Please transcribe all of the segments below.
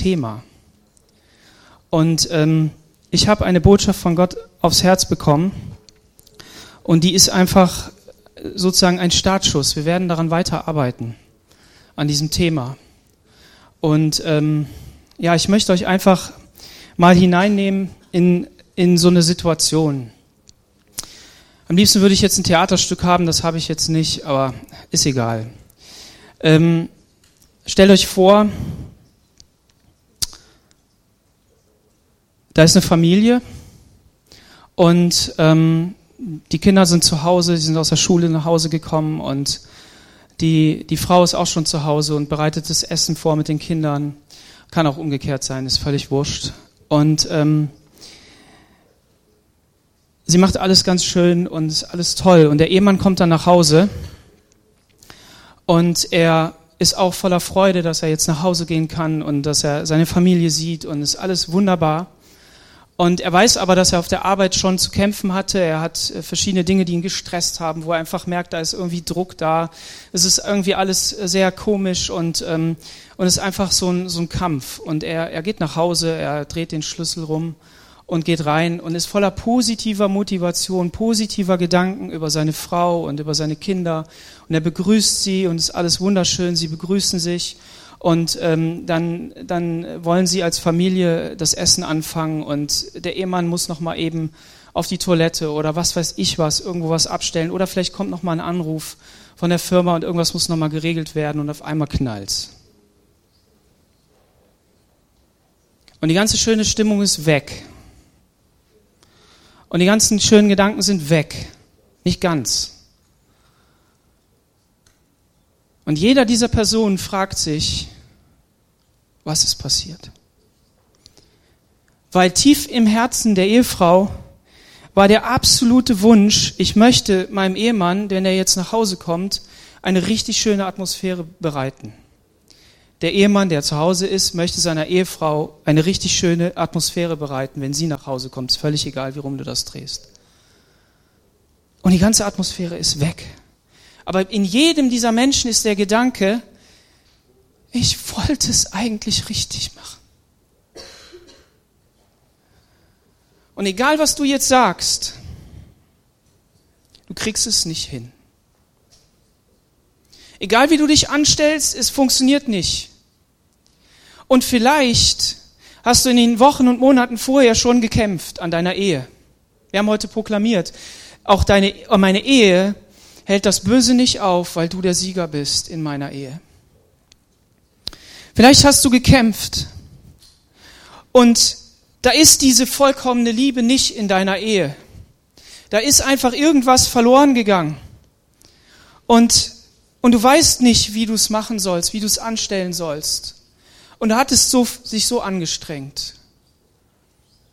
Thema. Und ähm, ich habe eine Botschaft von Gott aufs Herz bekommen und die ist einfach sozusagen ein Startschuss. Wir werden daran weiterarbeiten, an diesem Thema. Und ähm, ja, ich möchte euch einfach mal hineinnehmen in, in so eine Situation. Am liebsten würde ich jetzt ein Theaterstück haben, das habe ich jetzt nicht, aber ist egal. Ähm, stellt euch vor, da ist eine Familie und ähm, die Kinder sind zu Hause, sie sind aus der Schule nach Hause gekommen und die, die Frau ist auch schon zu Hause und bereitet das Essen vor mit den Kindern. Kann auch umgekehrt sein, ist völlig wurscht. Und ähm, sie macht alles ganz schön und ist alles toll. Und der Ehemann kommt dann nach Hause und er ist auch voller Freude, dass er jetzt nach Hause gehen kann und dass er seine Familie sieht und ist alles wunderbar. Und er weiß aber, dass er auf der Arbeit schon zu kämpfen hatte. Er hat äh, verschiedene Dinge, die ihn gestresst haben, wo er einfach merkt, da ist irgendwie Druck da. Es ist irgendwie alles sehr komisch und, ähm, und es ist einfach so ein, so ein Kampf. Und er, er geht nach Hause, er dreht den Schlüssel rum und geht rein und ist voller positiver Motivation, positiver Gedanken über seine Frau und über seine Kinder. Und er begrüßt sie und es ist alles wunderschön. Sie begrüßen sich. Und ähm, dann, dann wollen sie als Familie das Essen anfangen und der Ehemann muss noch mal eben auf die Toilette oder was weiß ich was, irgendwo was abstellen oder vielleicht kommt noch mal ein Anruf von der Firma und irgendwas muss noch mal geregelt werden und auf einmal knallt's. Und die ganze schöne Stimmung ist weg. Und die ganzen schönen Gedanken sind weg. Nicht ganz. Und jeder dieser Personen fragt sich, was ist passiert? Weil tief im Herzen der Ehefrau war der absolute Wunsch, ich möchte meinem Ehemann, wenn er jetzt nach Hause kommt, eine richtig schöne Atmosphäre bereiten. Der Ehemann, der zu Hause ist, möchte seiner Ehefrau eine richtig schöne Atmosphäre bereiten, wenn sie nach Hause kommt. Ist völlig egal, wie rum du das drehst. Und die ganze Atmosphäre ist weg. Aber in jedem dieser Menschen ist der Gedanke, ich wollte es eigentlich richtig machen. Und egal, was du jetzt sagst, du kriegst es nicht hin. Egal, wie du dich anstellst, es funktioniert nicht. Und vielleicht hast du in den Wochen und Monaten vorher schon gekämpft an deiner Ehe. Wir haben heute proklamiert, auch deine, meine Ehe hält das Böse nicht auf, weil du der Sieger bist in meiner Ehe. Vielleicht hast du gekämpft und da ist diese vollkommene Liebe nicht in deiner Ehe. Da ist einfach irgendwas verloren gegangen. Und, und du weißt nicht, wie du es machen sollst, wie du es anstellen sollst. Und da hat es so, sich so angestrengt.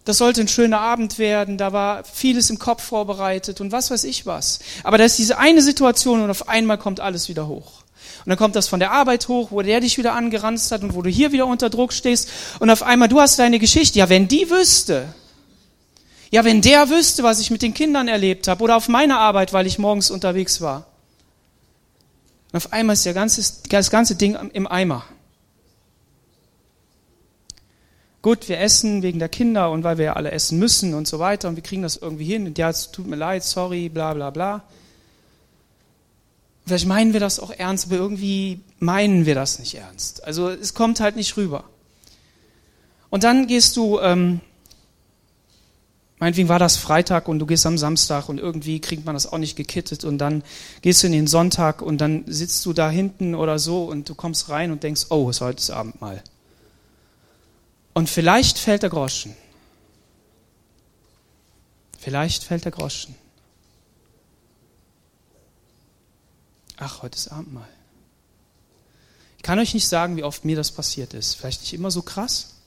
Das sollte ein schöner Abend werden, da war vieles im Kopf vorbereitet und was weiß ich was. Aber da ist diese eine Situation und auf einmal kommt alles wieder hoch. Und dann kommt das von der Arbeit hoch, wo der dich wieder angeranzt hat und wo du hier wieder unter Druck stehst und auf einmal du hast deine Geschichte. Ja, wenn die wüsste, ja, wenn der wüsste, was ich mit den Kindern erlebt habe oder auf meiner Arbeit, weil ich morgens unterwegs war. Und auf einmal ist der das ganze Ding im Eimer. Gut, wir essen wegen der Kinder und weil wir ja alle essen müssen und so weiter und wir kriegen das irgendwie hin und ja, es tut mir leid, sorry, bla bla bla. Vielleicht meinen wir das auch ernst, aber irgendwie meinen wir das nicht ernst. Also es kommt halt nicht rüber. Und dann gehst du, ähm, meinetwegen war das Freitag und du gehst am Samstag und irgendwie kriegt man das auch nicht gekittet und dann gehst du in den Sonntag und dann sitzt du da hinten oder so und du kommst rein und denkst, oh, es ist heute das Abendmahl. Und vielleicht fällt der Groschen. Vielleicht fällt der Groschen. Ach, heute ist Abendmahl. Ich kann euch nicht sagen, wie oft mir das passiert ist. Vielleicht nicht immer so krass.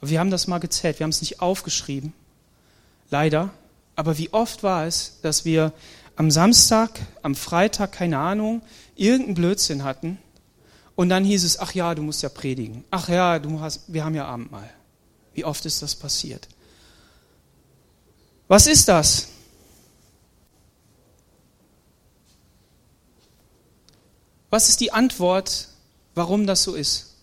Aber wir haben das mal gezählt. Wir haben es nicht aufgeschrieben. Leider. Aber wie oft war es, dass wir am Samstag, am Freitag, keine Ahnung, irgendeinen Blödsinn hatten und dann hieß es, ach ja, du musst ja predigen. Ach ja, du hast, wir haben ja Abendmahl. Wie oft ist das passiert? Was ist das? Was ist die Antwort, warum das so ist?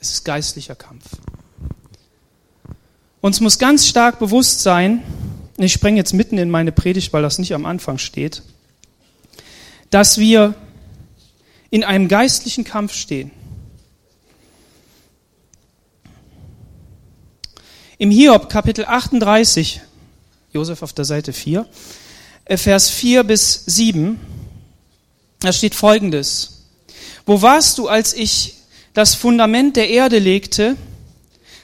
Es ist geistlicher Kampf. Uns muss ganz stark bewusst sein, ich springe jetzt mitten in meine Predigt, weil das nicht am Anfang steht, dass wir in einem geistlichen Kampf stehen. Im Hiob Kapitel 38, Josef auf der Seite 4, äh, Vers 4 bis 7, da steht folgendes. Wo warst du, als ich das Fundament der Erde legte?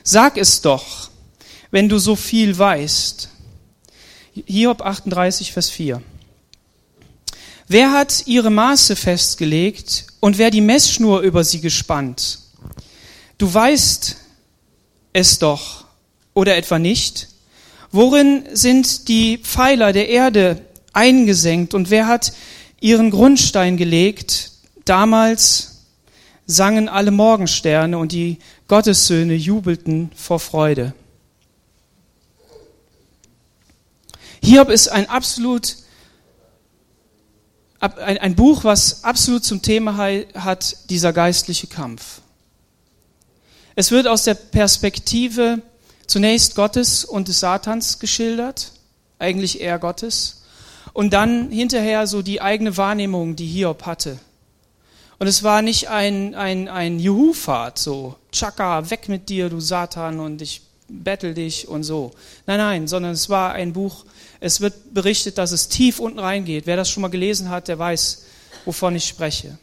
Sag es doch, wenn du so viel weißt. Hiob 38, Vers 4. Wer hat ihre Maße festgelegt und wer die Messschnur über sie gespannt? Du weißt es doch, oder etwa nicht? Worin sind die Pfeiler der Erde eingesenkt und wer hat ihren Grundstein gelegt? Damals sangen alle Morgensterne und die Gottessöhne jubelten vor Freude. Hiob ist ein absolut ein, ein Buch, was absolut zum Thema hat, dieser geistliche Kampf. Es wird aus der Perspektive zunächst Gottes und des Satans geschildert, eigentlich eher Gottes, und dann hinterher so die eigene Wahrnehmung, die Hiob hatte. Und es war nicht ein, ein, ein Juhu-Fahrt, so, tschakka, weg mit dir, du Satan, und ich bettel dich und so. Nein, nein, sondern es war ein Buch, es wird berichtet, dass es tief unten reingeht. Wer das schon mal gelesen hat, der weiß, wovon ich spreche.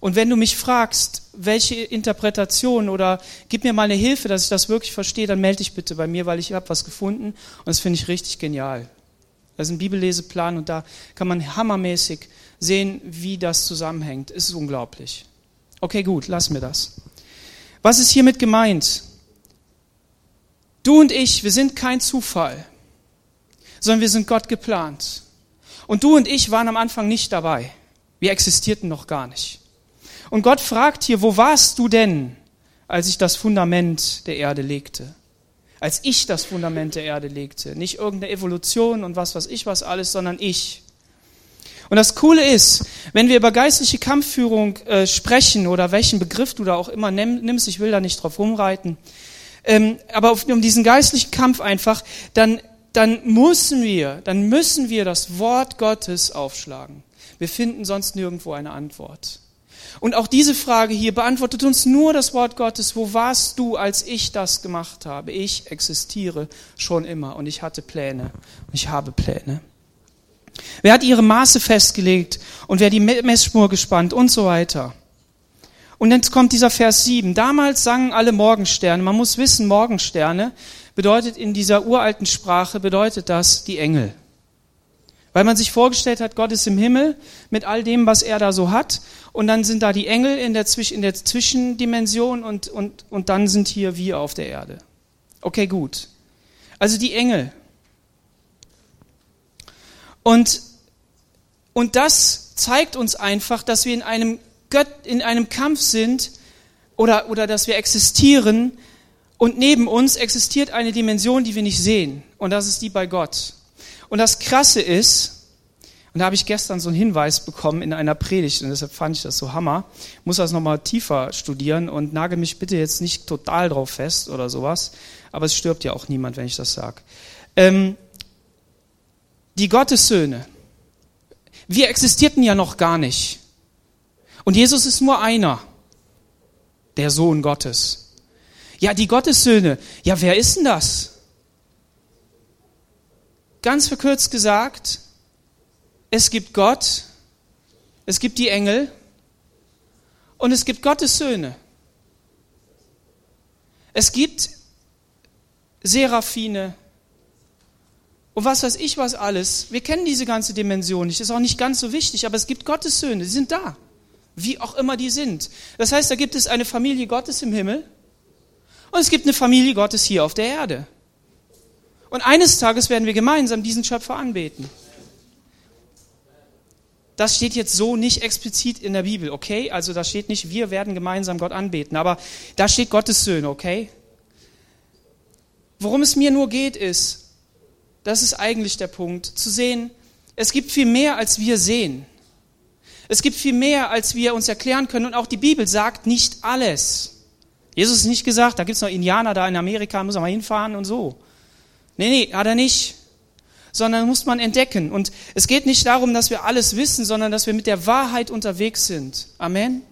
Und wenn du mich fragst, welche Interpretation oder gib mir mal eine Hilfe, dass ich das wirklich verstehe, dann melde dich bitte bei mir, weil ich habe was gefunden und das finde ich richtig genial. Das ist ein Bibelleseplan und da kann man hammermäßig sehen, wie das zusammenhängt. Es ist unglaublich. Okay, gut, lass mir das. Was ist hiermit gemeint? Du und ich, wir sind kein Zufall, sondern wir sind Gott geplant. Und du und ich waren am Anfang nicht dabei. Wir existierten noch gar nicht. Und Gott fragt hier, wo warst du denn, als ich das Fundament der Erde legte? Als ich das Fundament der Erde legte. Nicht irgendeine Evolution und was weiß ich was alles, sondern ich. Und das Coole ist, wenn wir über geistliche Kampfführung äh, sprechen oder welchen Begriff du da auch immer nimmst, ich will da nicht drauf rumreiten, ähm, aber auf, um diesen geistlichen Kampf einfach, dann, dann müssen wir, dann müssen wir das Wort Gottes aufschlagen. Wir finden sonst nirgendwo eine Antwort. Und auch diese Frage hier beantwortet uns nur das Wort Gottes. Wo warst du, als ich das gemacht habe? Ich existiere schon immer und ich hatte Pläne und ich habe Pläne. Wer hat ihre Maße festgelegt und wer die Messspur gespannt und so weiter? Und jetzt kommt dieser Vers 7. Damals sangen alle Morgensterne. Man muss wissen, Morgensterne bedeutet in dieser uralten Sprache, bedeutet das die Engel. Weil man sich vorgestellt hat, Gott ist im Himmel mit all dem, was er da so hat. Und dann sind da die Engel in der, in der Zwischendimension und, und, und dann sind hier wir auf der Erde. Okay, gut. Also die Engel. Und, und das zeigt uns einfach, dass wir in einem Gott in einem Kampf sind oder, oder dass wir existieren und neben uns existiert eine Dimension, die wir nicht sehen. Und das ist die bei Gott. Und das Krasse ist, und da habe ich gestern so einen Hinweis bekommen in einer Predigt und deshalb fand ich das so Hammer. Muss das nochmal tiefer studieren und nagel mich bitte jetzt nicht total drauf fest oder sowas. Aber es stirbt ja auch niemand, wenn ich das sage. Ähm, die Gottessöhne. Wir existierten ja noch gar nicht. Und Jesus ist nur einer, der Sohn Gottes. Ja, die Gottessöhne. Ja, wer ist denn das? Ganz verkürzt gesagt, es gibt Gott, es gibt die Engel und es gibt Gottes Söhne. Es gibt Seraphine und was weiß ich was alles. Wir kennen diese ganze Dimension nicht, ist auch nicht ganz so wichtig, aber es gibt Gottes Söhne, die sind da wie auch immer die sind. Das heißt, da gibt es eine Familie Gottes im Himmel und es gibt eine Familie Gottes hier auf der Erde. Und eines Tages werden wir gemeinsam diesen Schöpfer anbeten. Das steht jetzt so nicht explizit in der Bibel, okay? Also da steht nicht, wir werden gemeinsam Gott anbeten, aber da steht Gottes Söhne, okay? Worum es mir nur geht, ist, das ist eigentlich der Punkt, zu sehen, es gibt viel mehr, als wir sehen. Es gibt viel mehr, als wir uns erklären können. Und auch die Bibel sagt nicht alles. Jesus ist nicht gesagt, da gibt es noch Indianer da in Amerika, muss er mal hinfahren und so. Nee, nee, hat er nicht. Sondern muss man entdecken. Und es geht nicht darum, dass wir alles wissen, sondern dass wir mit der Wahrheit unterwegs sind. Amen.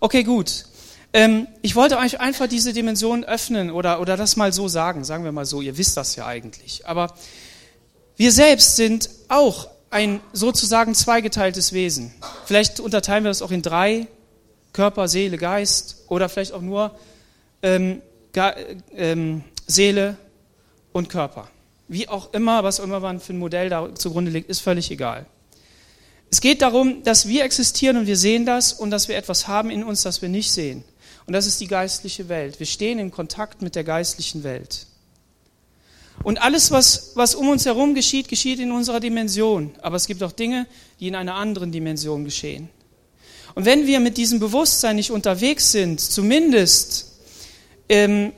Okay, gut. Ähm, ich wollte euch einfach diese Dimension öffnen oder, oder das mal so sagen. Sagen wir mal so, ihr wisst das ja eigentlich. Aber wir selbst sind auch ein sozusagen zweigeteiltes Wesen. Vielleicht unterteilen wir das auch in drei, Körper, Seele, Geist oder vielleicht auch nur ähm, ähm, Seele und Körper. Wie auch immer, was auch immer man für ein Modell da zugrunde liegt, ist völlig egal. Es geht darum, dass wir existieren und wir sehen das und dass wir etwas haben in uns, das wir nicht sehen. Und das ist die geistliche Welt. Wir stehen in Kontakt mit der geistlichen Welt. Und alles, was, was um uns herum geschieht, geschieht in unserer Dimension. Aber es gibt auch Dinge, die in einer anderen Dimension geschehen. Und wenn wir mit diesem Bewusstsein nicht unterwegs sind, zumindest ähm,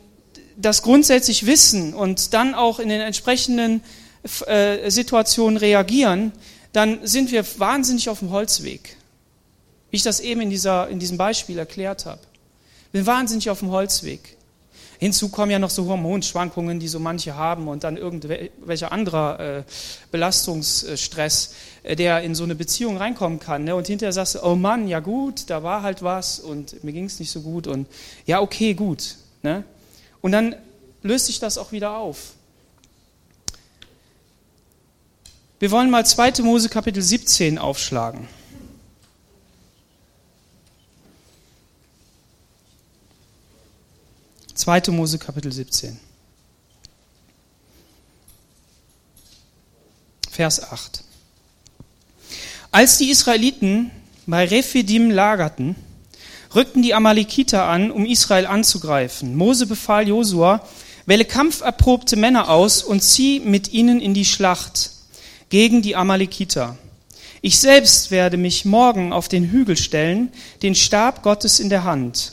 das grundsätzlich wissen und dann auch in den entsprechenden äh, Situationen reagieren, dann sind wir wahnsinnig auf dem Holzweg. Wie ich das eben in, dieser, in diesem Beispiel erklärt habe. Wir sind wahnsinnig auf dem Holzweg. Hinzu kommen ja noch so Hormonschwankungen, die so manche haben und dann irgendwelcher anderer äh, Belastungsstress, äh, der in so eine Beziehung reinkommen kann. Ne? Und hinterher sagst du, oh Mann, ja gut, da war halt was und mir ging es nicht so gut und ja, okay, gut. Ne? Und dann löst sich das auch wieder auf. Wir wollen mal 2. Mose Kapitel 17 aufschlagen. 2. Mose Kapitel 17. Vers 8. Als die Israeliten bei Rephidim lagerten, rückten die Amalekiter an, um Israel anzugreifen. Mose befahl Josua, wähle kampferprobte Männer aus und zieh mit ihnen in die Schlacht gegen die Amalekiter. Ich selbst werde mich morgen auf den Hügel stellen, den Stab Gottes in der Hand.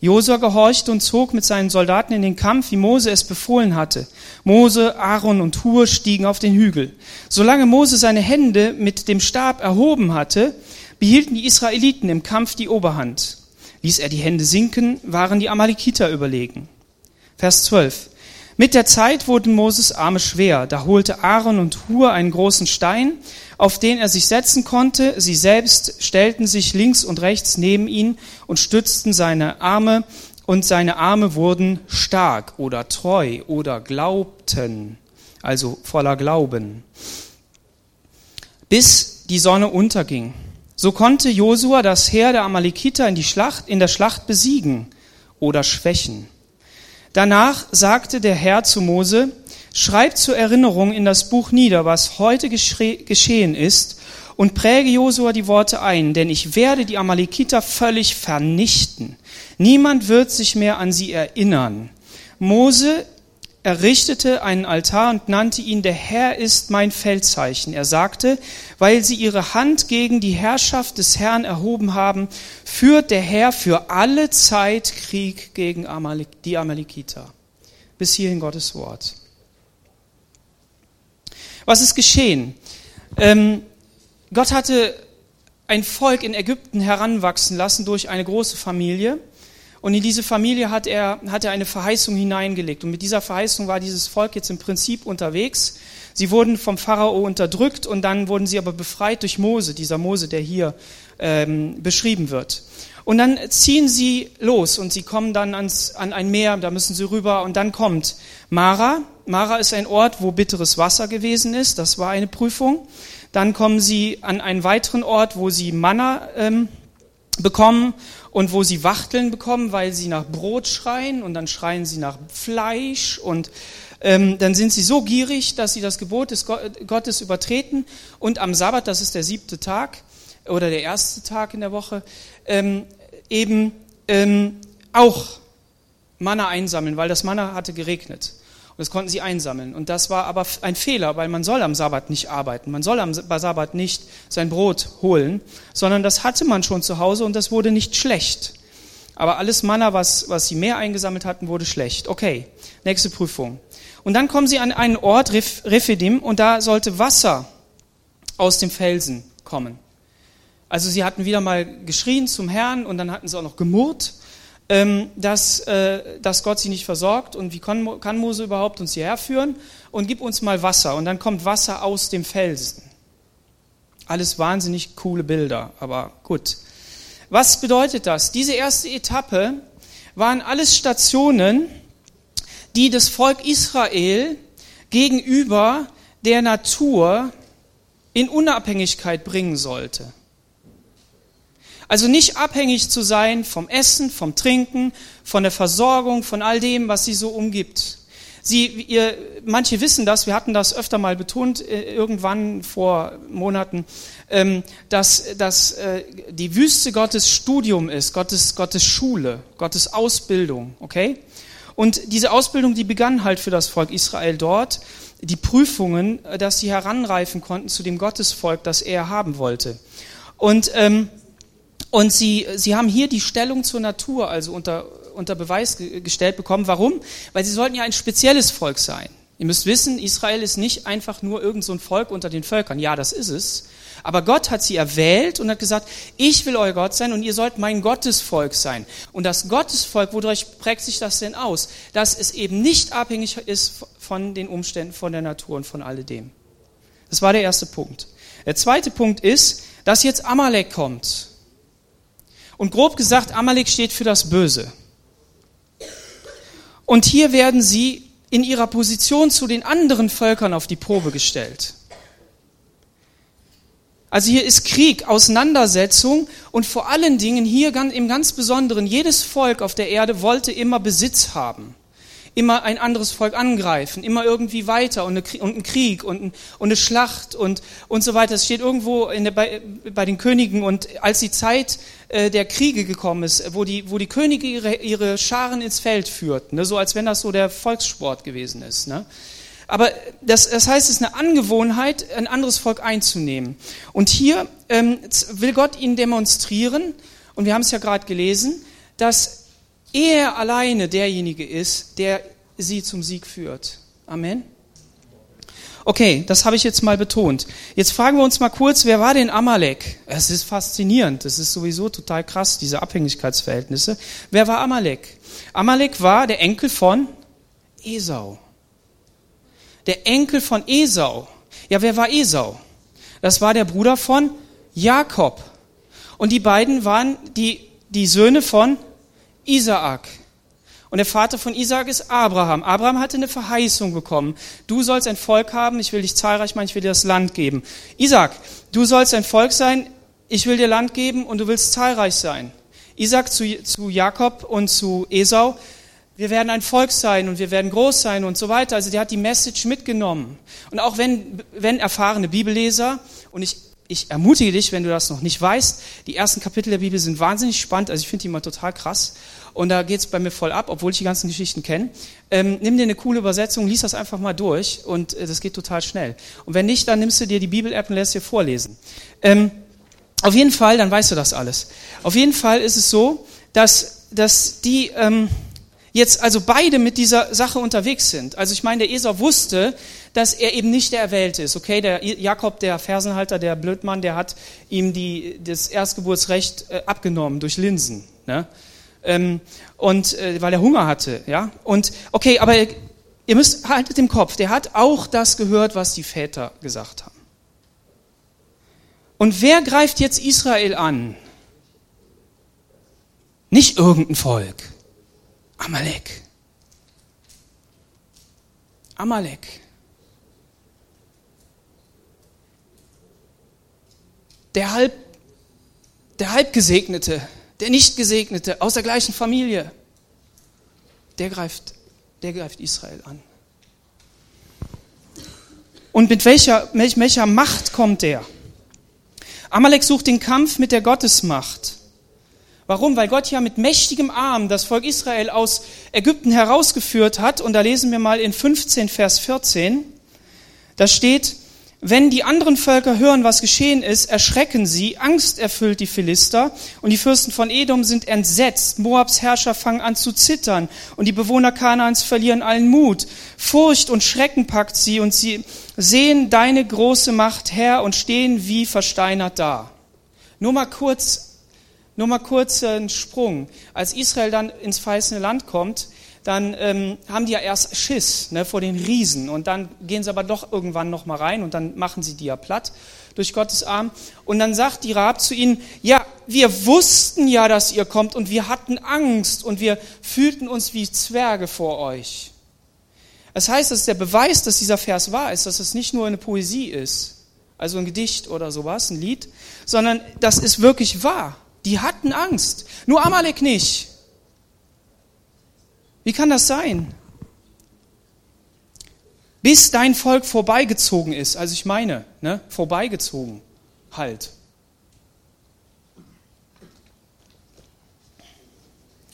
Josua gehorchte und zog mit seinen Soldaten in den Kampf, wie Mose es befohlen hatte. Mose, Aaron und Hur stiegen auf den Hügel. Solange Mose seine Hände mit dem Stab erhoben hatte, behielten die Israeliten im Kampf die Oberhand. Ließ er die Hände sinken, waren die Amalekiter überlegen. Vers 12. Mit der Zeit wurden Moses Arme schwer. Da holte Aaron und Hur einen großen Stein, auf den er sich setzen konnte. Sie selbst stellten sich links und rechts neben ihn und stützten seine Arme, und seine Arme wurden stark oder treu oder glaubten, also voller Glauben, bis die Sonne unterging. So konnte Josua das Heer der Amalekiter in, die Schlacht, in der Schlacht besiegen oder schwächen. Danach sagte der Herr zu Mose, schreib zur Erinnerung in das Buch nieder, was heute geschehen ist, und präge Josua die Worte ein, denn ich werde die Amalekiter völlig vernichten. Niemand wird sich mehr an sie erinnern. Mose errichtete einen Altar und nannte ihn, der Herr ist mein Feldzeichen. Er sagte, weil sie ihre Hand gegen die Herrschaft des Herrn erhoben haben, führt der Herr für alle Zeit Krieg gegen die Amalekiter. Bis hierhin Gottes Wort. Was ist geschehen? Ähm, Gott hatte ein Volk in Ägypten heranwachsen lassen durch eine große Familie. Und in diese Familie hat er, hat er eine Verheißung hineingelegt. Und mit dieser Verheißung war dieses Volk jetzt im Prinzip unterwegs. Sie wurden vom Pharao unterdrückt und dann wurden sie aber befreit durch Mose, dieser Mose, der hier ähm, beschrieben wird. Und dann ziehen sie los und sie kommen dann ans, an ein Meer, da müssen sie rüber und dann kommt Mara. Mara ist ein Ort, wo bitteres Wasser gewesen ist, das war eine Prüfung. Dann kommen sie an einen weiteren Ort, wo sie Manna ähm, bekommen und wo sie Wachteln bekommen, weil sie nach Brot schreien und dann schreien sie nach Fleisch und ähm, dann sind sie so gierig, dass sie das Gebot des Gottes übertreten und am Sabbat, das ist der siebte Tag oder der erste Tag in der Woche, ähm, eben ähm, auch Manna einsammeln, weil das Manna hatte geregnet. Und das konnten sie einsammeln. Und das war aber ein Fehler, weil man soll am Sabbat nicht arbeiten. Man soll am Sabbat nicht sein Brot holen, sondern das hatte man schon zu Hause und das wurde nicht schlecht. Aber alles Manna, was, was sie mehr eingesammelt hatten, wurde schlecht. Okay, nächste Prüfung. Und dann kommen sie an einen Ort, Rephidim, und da sollte Wasser aus dem Felsen kommen. Also sie hatten wieder mal geschrien zum Herrn und dann hatten sie auch noch gemurrt dass, äh, dass Gott sie nicht versorgt und wie kann, kann Mose überhaupt uns hierher führen und gib uns mal Wasser und dann kommt Wasser aus dem Felsen. Alles wahnsinnig coole Bilder, aber gut. Was bedeutet das? Diese erste Etappe waren alles Stationen, die das Volk Israel gegenüber der Natur in Unabhängigkeit bringen sollte. Also nicht abhängig zu sein vom Essen, vom Trinken, von der Versorgung, von all dem, was sie so umgibt. Sie, ihr, manche wissen das, wir hatten das öfter mal betont, äh, irgendwann vor Monaten, ähm, dass, dass äh, die Wüste Gottes Studium ist, Gottes, Gottes Schule, Gottes Ausbildung, okay? Und diese Ausbildung, die begann halt für das Volk Israel dort, die Prüfungen, äh, dass sie heranreifen konnten zu dem Gottesvolk, das er haben wollte. Und ähm, und sie, sie haben hier die Stellung zur Natur also unter, unter Beweis gestellt bekommen. Warum? Weil sie sollten ja ein spezielles Volk sein. Ihr müsst wissen, Israel ist nicht einfach nur irgend so ein Volk unter den Völkern. Ja, das ist es. Aber Gott hat sie erwählt und hat gesagt, ich will euer Gott sein und ihr sollt mein Gottesvolk sein. Und das Gottesvolk, wodurch prägt sich das denn aus? Dass es eben nicht abhängig ist von den Umständen, von der Natur und von alledem. Das war der erste Punkt. Der zweite Punkt ist, dass jetzt Amalek kommt. Und grob gesagt, Amalek steht für das Böse. Und hier werden sie in ihrer Position zu den anderen Völkern auf die Probe gestellt. Also hier ist Krieg, Auseinandersetzung und vor allen Dingen hier im ganz Besonderen, jedes Volk auf der Erde wollte immer Besitz haben immer ein anderes Volk angreifen, immer irgendwie weiter und, ein Krieg und, ein, und, eine Schlacht und, und so weiter. Es steht irgendwo der, bei, bei, den Königen und als die Zeit der Kriege gekommen ist, wo die, wo die Könige ihre, ihre Scharen ins Feld führten, ne, so als wenn das so der Volkssport gewesen ist. Ne? Aber das, das heißt, es ist eine Angewohnheit, ein anderes Volk einzunehmen. Und hier ähm, will Gott ihnen demonstrieren, und wir haben es ja gerade gelesen, dass er alleine derjenige ist, der sie zum Sieg führt. Amen. Okay, das habe ich jetzt mal betont. Jetzt fragen wir uns mal kurz, wer war denn Amalek? Es ist faszinierend, das ist sowieso total krass, diese Abhängigkeitsverhältnisse. Wer war Amalek? Amalek war der Enkel von Esau. Der Enkel von Esau. Ja, wer war Esau? Das war der Bruder von Jakob. Und die beiden waren die, die Söhne von Isaak. Und der Vater von Isaak ist Abraham. Abraham hatte eine Verheißung bekommen. Du sollst ein Volk haben, ich will dich zahlreich machen, ich will dir das Land geben. Isaak, du sollst ein Volk sein, ich will dir Land geben und du willst zahlreich sein. Isaac zu, zu Jakob und zu Esau, wir werden ein Volk sein und wir werden groß sein und so weiter. Also der hat die Message mitgenommen. Und auch wenn, wenn erfahrene Bibelleser, und ich ich ermutige dich, wenn du das noch nicht weißt, die ersten Kapitel der Bibel sind wahnsinnig spannend, also ich finde die immer total krass und da geht's bei mir voll ab, obwohl ich die ganzen Geschichten kenne. Ähm, nimm dir eine coole Übersetzung, lies das einfach mal durch und äh, das geht total schnell. Und wenn nicht, dann nimmst du dir die Bibel-App und lässt dir vorlesen. Ähm, auf jeden Fall, dann weißt du das alles. Auf jeden Fall ist es so, dass, dass die... Ähm, jetzt also beide mit dieser Sache unterwegs sind. Also ich meine, der Esau wusste, dass er eben nicht der Erwählte ist. Okay, der Jakob, der Fersenhalter, der Blödmann, der hat ihm die, das Erstgeburtsrecht äh, abgenommen durch Linsen. Ne? Ähm, und äh, weil er Hunger hatte, ja. Und okay, aber ihr müsst haltet im Kopf, der hat auch das gehört, was die Väter gesagt haben. Und wer greift jetzt Israel an? Nicht irgendein Volk. Amalek. Amalek. Der halb, der halbgesegnete, der nicht gesegnete aus der gleichen Familie, der greift, der greift Israel an. Und mit welcher, mit welcher Macht kommt der? Amalek sucht den Kampf mit der Gottesmacht. Warum? Weil Gott ja mit mächtigem Arm das Volk Israel aus Ägypten herausgeführt hat. Und da lesen wir mal in 15, Vers 14. Da steht, wenn die anderen Völker hören, was geschehen ist, erschrecken sie, Angst erfüllt die Philister und die Fürsten von Edom sind entsetzt. Moabs Herrscher fangen an zu zittern und die Bewohner Kanaans verlieren allen Mut. Furcht und Schrecken packt sie und sie sehen deine große Macht her und stehen wie versteinert da. Nur mal kurz Nur mal kurz einen Sprung. Als Israel dann ins verheißene Land kommt, dann ähm, haben die ja erst Schiss ne, vor den Riesen und dann gehen sie aber doch irgendwann noch mal rein und dann machen sie die ja platt durch Gottes Arm. Und dann sagt die Rab zu ihnen, ja, wir wussten ja, dass ihr kommt und wir hatten Angst und wir fühlten uns wie Zwerge vor euch. Das heißt, dass der Beweis, dass dieser Vers wahr ist, dass es nicht nur eine Poesie ist, also ein Gedicht oder sowas, ein Lied, sondern das ist wirklich wahr. Die hatten Angst. Nur Amalek nicht. Wie kann das sein? Bis dein Volk vorbeigezogen ist, also ich meine, ne, vorbeigezogen, halt.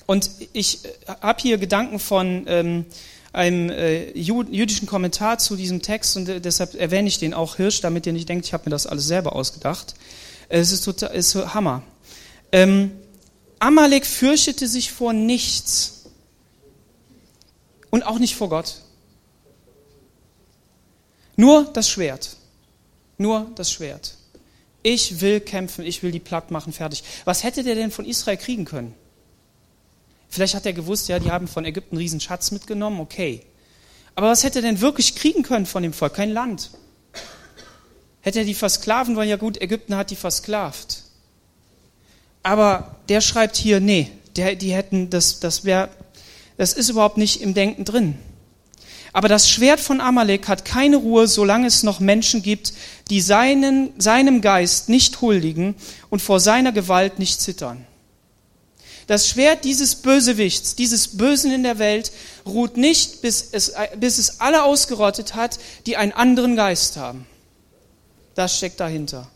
Und ich äh, habe hier Gedanken von ähm, einem äh, jüdischen Kommentar zu diesem Text und äh, deshalb erwähne ich den auch Hirsch, damit ihr nicht denkt, ich habe mir das alles selber ausgedacht. Es ist total, ist Hammer. Ähm, Amalek fürchtete sich vor nichts und auch nicht vor Gott. Nur das Schwert. Nur das Schwert. Ich will kämpfen, ich will die platt machen, fertig. Was hätte der denn von Israel kriegen können? Vielleicht hat er gewusst, ja, die haben von Ägypten einen riesen Schatz mitgenommen, okay. Aber was hätte er denn wirklich kriegen können von dem Volk? Kein Land. Hätte er die versklaven wollen? Ja gut, Ägypten hat die versklavt. Aber der schreibt hier, nee, der, die hätten, das, das wäre das ist überhaupt nicht im Denken drin. Aber das Schwert von Amalek hat keine Ruhe, solange es noch Menschen gibt, die seinen, seinem Geist nicht huldigen und vor seiner Gewalt nicht zittern. Das Schwert dieses Bösewichts, dieses Bösen in der Welt, ruht nicht, bis es, bis es alle ausgerottet hat, die einen anderen Geist haben. Das steckt dahinter.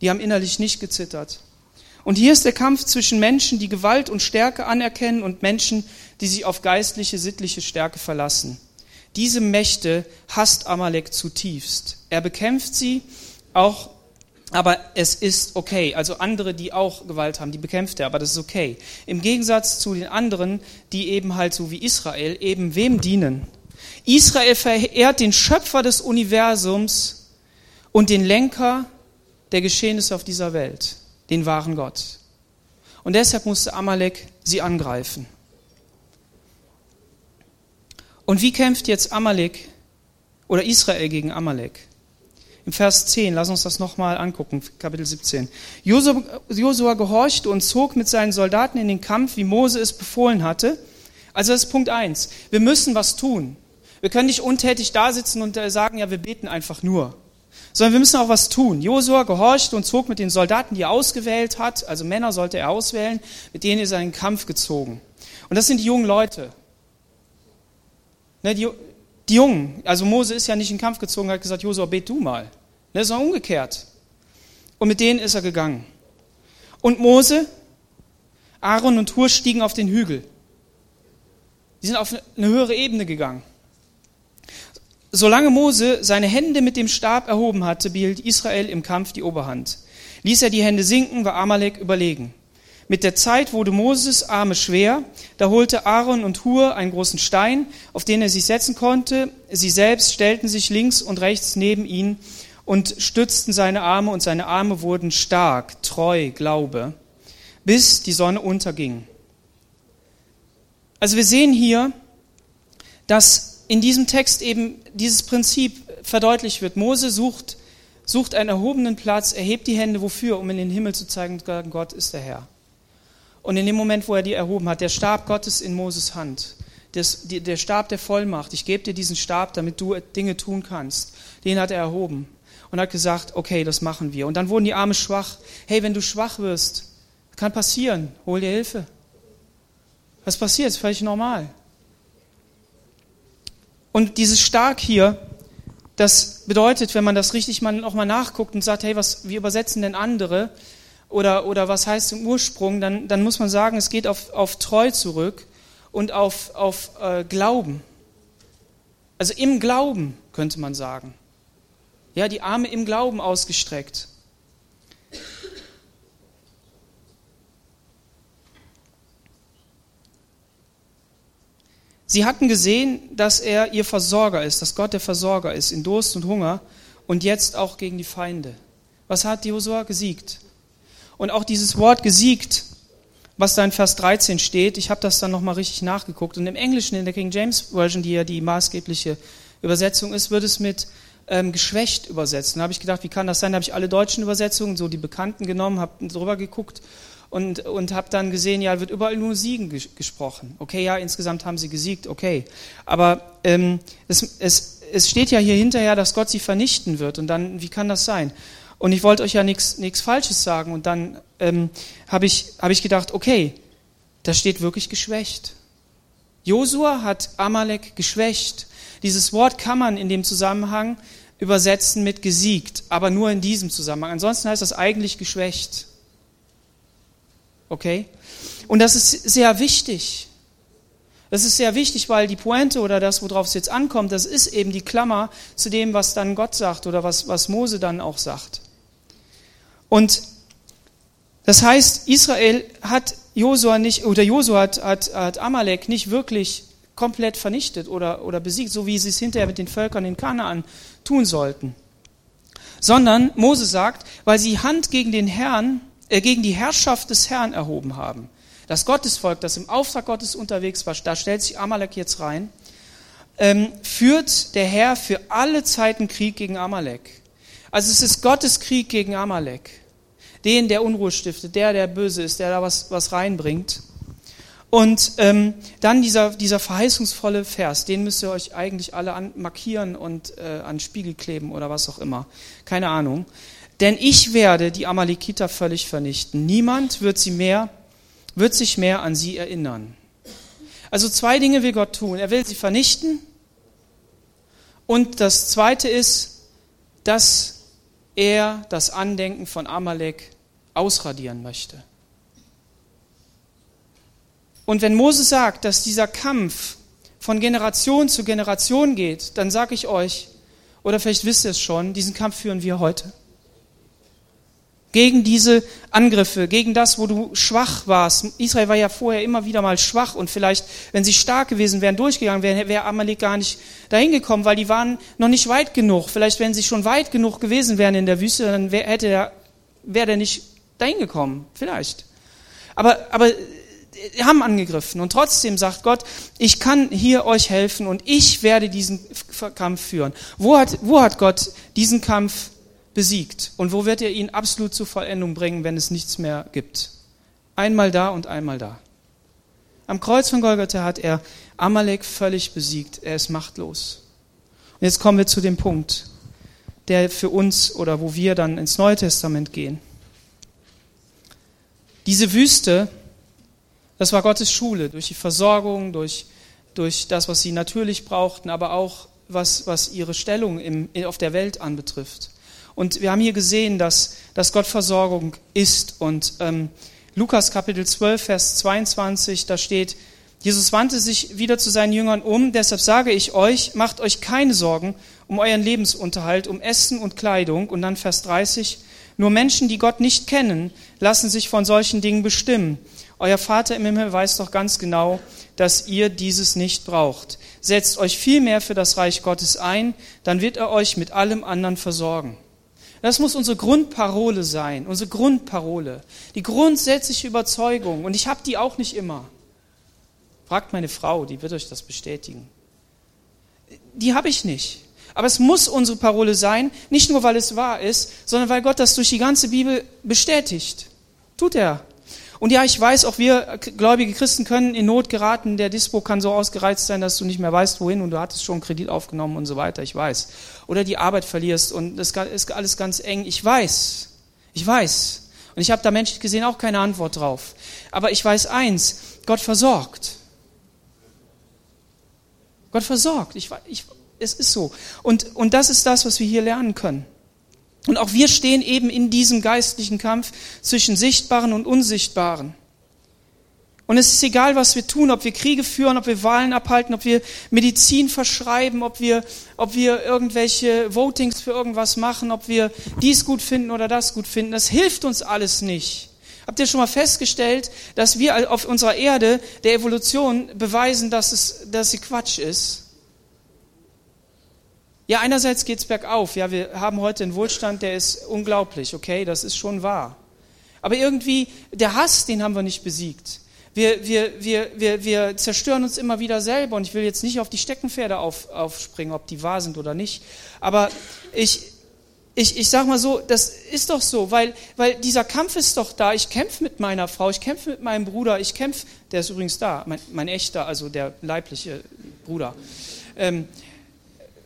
Die haben innerlich nicht gezittert. Und hier ist der Kampf zwischen Menschen, die Gewalt und Stärke anerkennen und Menschen, die sich auf geistliche, sittliche Stärke verlassen. Diese Mächte hasst Amalek zutiefst. Er bekämpft sie auch, aber es ist okay. Also andere, die auch Gewalt haben, die bekämpft er, aber das ist okay. Im Gegensatz zu den anderen, die eben halt so wie Israel eben wem dienen. Israel verehrt den Schöpfer des Universums und den Lenker der Geschehnisse auf dieser Welt, den wahren Gott. Und deshalb musste Amalek sie angreifen. Und wie kämpft jetzt Amalek oder Israel gegen Amalek? Im Vers 10, lass uns das nochmal angucken, Kapitel 17. Josua gehorchte und zog mit seinen Soldaten in den Kampf, wie Mose es befohlen hatte. Also das ist Punkt 1. Wir müssen was tun. Wir können nicht untätig da sitzen und äh, sagen, ja, wir beten einfach nur. Sondern wir müssen auch was tun. Josua gehorchte und zog mit den Soldaten, die er ausgewählt hat, also Männer sollte er auswählen, mit denen ist er in den Kampf gezogen. Und das sind die jungen Leute. Ne, die, die Jungen, also Mose ist ja nicht in den Kampf gezogen, hat gesagt, Josua, bet du mal. Ne, sondern umgekehrt. Und mit denen ist er gegangen. Und Mose, Aaron und Hur stiegen auf den Hügel. Die sind auf eine höhere Ebene gegangen. Solange Mose seine Hände mit dem Stab erhoben hatte, behielt Israel im Kampf die Oberhand. Ließ er die Hände sinken, war Amalek überlegen. Mit der Zeit wurde Moses Arme schwer, da holte Aaron und Hur einen großen Stein, auf den er sich setzen konnte. Sie selbst stellten sich links und rechts neben ihn und stützten seine Arme und seine Arme wurden stark, treu, Glaube, bis die Sonne unterging. Also wir sehen hier, dass in diesem Text eben dieses Prinzip verdeutlicht wird. Mose sucht, sucht einen erhobenen Platz, erhebt die Hände wofür? Um in den Himmel zu zeigen, Gott ist der Herr. Und in dem Moment, wo er die erhoben hat, der Stab Gottes in Moses Hand, das, der Stab der Vollmacht, ich gebe dir diesen Stab, damit du Dinge tun kannst, den hat er erhoben und hat gesagt, okay, das machen wir. Und dann wurden die Arme schwach. Hey, wenn du schwach wirst, kann passieren, hol dir Hilfe. Was passiert? ist völlig normal. Und dieses Stark hier, das bedeutet, wenn man das richtig mal nochmal nachguckt und sagt, hey, was, wie übersetzen denn andere? oder, oder was heißt im Ursprung, dann, dann muss man sagen, es geht auf, auf Treu zurück und auf, auf äh, Glauben. Also im Glauben könnte man sagen. Ja, die Arme im Glauben ausgestreckt. Sie hatten gesehen, dass er ihr Versorger ist, dass Gott der Versorger ist in Durst und Hunger und jetzt auch gegen die Feinde. Was hat Josua gesiegt? Und auch dieses Wort gesiegt was da in Vers 13 steht. Ich habe das dann nochmal richtig nachgeguckt. Und im Englischen, in der King James Version, die ja die maßgebliche Übersetzung ist, wird es mit ähm, geschwächt übersetzt. Da habe ich gedacht, wie kann das sein? Da habe ich alle deutschen Übersetzungen, so die bekannten genommen, habe drüber geguckt und, und habe dann gesehen, ja, wird überall nur Siegen ges gesprochen. Okay, ja, insgesamt haben sie gesiegt, okay. Aber ähm, es, es, es steht ja hier hinterher, dass Gott sie vernichten wird. Und dann, wie kann das sein? Und ich wollte euch ja nichts Falsches sagen. Und dann ähm, habe ich, hab ich gedacht, okay, das steht wirklich geschwächt. Josua hat Amalek geschwächt. Dieses Wort kann man in dem Zusammenhang übersetzen mit gesiegt, aber nur in diesem Zusammenhang. Ansonsten heißt das eigentlich geschwächt. Okay? Und das ist sehr wichtig. Das ist sehr wichtig, weil die Pointe oder das, worauf es jetzt ankommt, das ist eben die Klammer zu dem, was dann Gott sagt oder was, was Mose dann auch sagt. Und das heißt, Israel hat Josua nicht, oder Josua hat, hat, hat Amalek nicht wirklich komplett vernichtet oder, oder besiegt, so wie sie es hinterher mit den Völkern in Kanaan tun sollten. Sondern Mose sagt, weil sie Hand gegen den Herrn äh, gegen die Herrschaft des Herrn erhoben haben. Das Gottesvolk, das im Auftrag Gottes unterwegs war, da stellt sich Amalek jetzt rein, ähm, führt der Herr für alle Zeiten Krieg gegen Amalek. Also es ist Gottes Krieg gegen Amalek. Den, der Unruhe stiftet, der, der böse ist, der da was, was reinbringt. Und ähm, dann dieser, dieser verheißungsvolle Vers, den müsst ihr euch eigentlich alle an, markieren und äh, an Spiegel kleben oder was auch immer. Keine Ahnung. Denn ich werde die Amalekiter völlig vernichten. Niemand wird sie mehr, wird sich mehr an sie erinnern. Also zwei Dinge will Gott tun. Er will sie vernichten. Und das zweite ist, dass er das Andenken von Amalek ausradieren möchte. Und wenn Mose sagt, dass dieser Kampf von Generation zu Generation geht, dann sage ich euch, oder vielleicht wisst ihr es schon, diesen Kampf führen wir heute gegen diese Angriffe, gegen das, wo du schwach warst. Israel war ja vorher immer wieder mal schwach und vielleicht, wenn sie stark gewesen wären, durchgegangen wären, wäre Amalek gar nicht dahin gekommen, weil die waren noch nicht weit genug. Vielleicht, wenn sie schon weit genug gewesen wären in der Wüste, dann wär, hätte der, wäre der nicht dahin gekommen. Vielleicht. Aber, aber, haben angegriffen und trotzdem sagt Gott, ich kann hier euch helfen und ich werde diesen Kampf führen. Wo hat, wo hat Gott diesen Kampf besiegt. Und wo wird er ihn absolut zur Vollendung bringen, wenn es nichts mehr gibt? Einmal da und einmal da. Am Kreuz von Golgatha hat er Amalek völlig besiegt. Er ist machtlos. Und jetzt kommen wir zu dem Punkt, der für uns oder wo wir dann ins Neue Testament gehen. Diese Wüste, das war Gottes Schule durch die Versorgung, durch, durch das, was sie natürlich brauchten, aber auch was, was ihre Stellung im, auf der Welt anbetrifft. Und wir haben hier gesehen, dass, dass Gott Versorgung ist. Und ähm, Lukas Kapitel 12, Vers 22, da steht, Jesus wandte sich wieder zu seinen Jüngern um, deshalb sage ich euch, macht euch keine Sorgen um euren Lebensunterhalt, um Essen und Kleidung. Und dann Vers 30, nur Menschen, die Gott nicht kennen, lassen sich von solchen Dingen bestimmen. Euer Vater im Himmel weiß doch ganz genau, dass ihr dieses nicht braucht. Setzt euch vielmehr für das Reich Gottes ein, dann wird er euch mit allem anderen versorgen. Das muss unsere Grundparole sein, unsere Grundparole, die grundsätzliche Überzeugung. Und ich habe die auch nicht immer. Fragt meine Frau, die wird euch das bestätigen. Die habe ich nicht. Aber es muss unsere Parole sein, nicht nur weil es wahr ist, sondern weil Gott das durch die ganze Bibel bestätigt. Tut er. Und ja, ich weiß, auch wir gläubige Christen können in Not geraten. Der Dispo kann so ausgereizt sein, dass du nicht mehr weißt, wohin und du hattest schon Kredit aufgenommen und so weiter. Ich weiß. Oder die Arbeit verlierst und es ist alles ganz eng. Ich weiß. Ich weiß. Und ich habe da menschlich gesehen auch keine Antwort drauf. Aber ich weiß eins, Gott versorgt. Gott versorgt. Ich, ich, es ist so. Und, und das ist das, was wir hier lernen können. Und auch wir stehen eben in diesem geistlichen Kampf zwischen Sichtbaren und Unsichtbaren. Und es ist egal, was wir tun, ob wir Kriege führen, ob wir Wahlen abhalten, ob wir Medizin verschreiben, ob wir, ob wir irgendwelche Votings für irgendwas machen, ob wir dies gut finden oder das gut finden. Das hilft uns alles nicht. Habt ihr schon mal festgestellt, dass wir auf unserer Erde der Evolution beweisen, dass, es, dass sie Quatsch ist? Ja, einerseits geht's bergauf. Ja, wir haben heute einen Wohlstand, der ist unglaublich, okay, das ist schon wahr. Aber irgendwie, der Hass, den haben wir nicht besiegt. Wir, wir, wir, wir, wir zerstören uns immer wieder selber und ich will jetzt nicht auf die Steckenpferde auf, aufspringen, ob die wahr sind oder nicht. Aber ich, ich, ich sag mal so, das ist doch so, weil, weil dieser Kampf ist doch da. Ich kämpfe mit meiner Frau, ich kämpfe mit meinem Bruder, ich kämpfe, der ist übrigens da, mein, mein echter, also der leibliche Bruder. Ähm,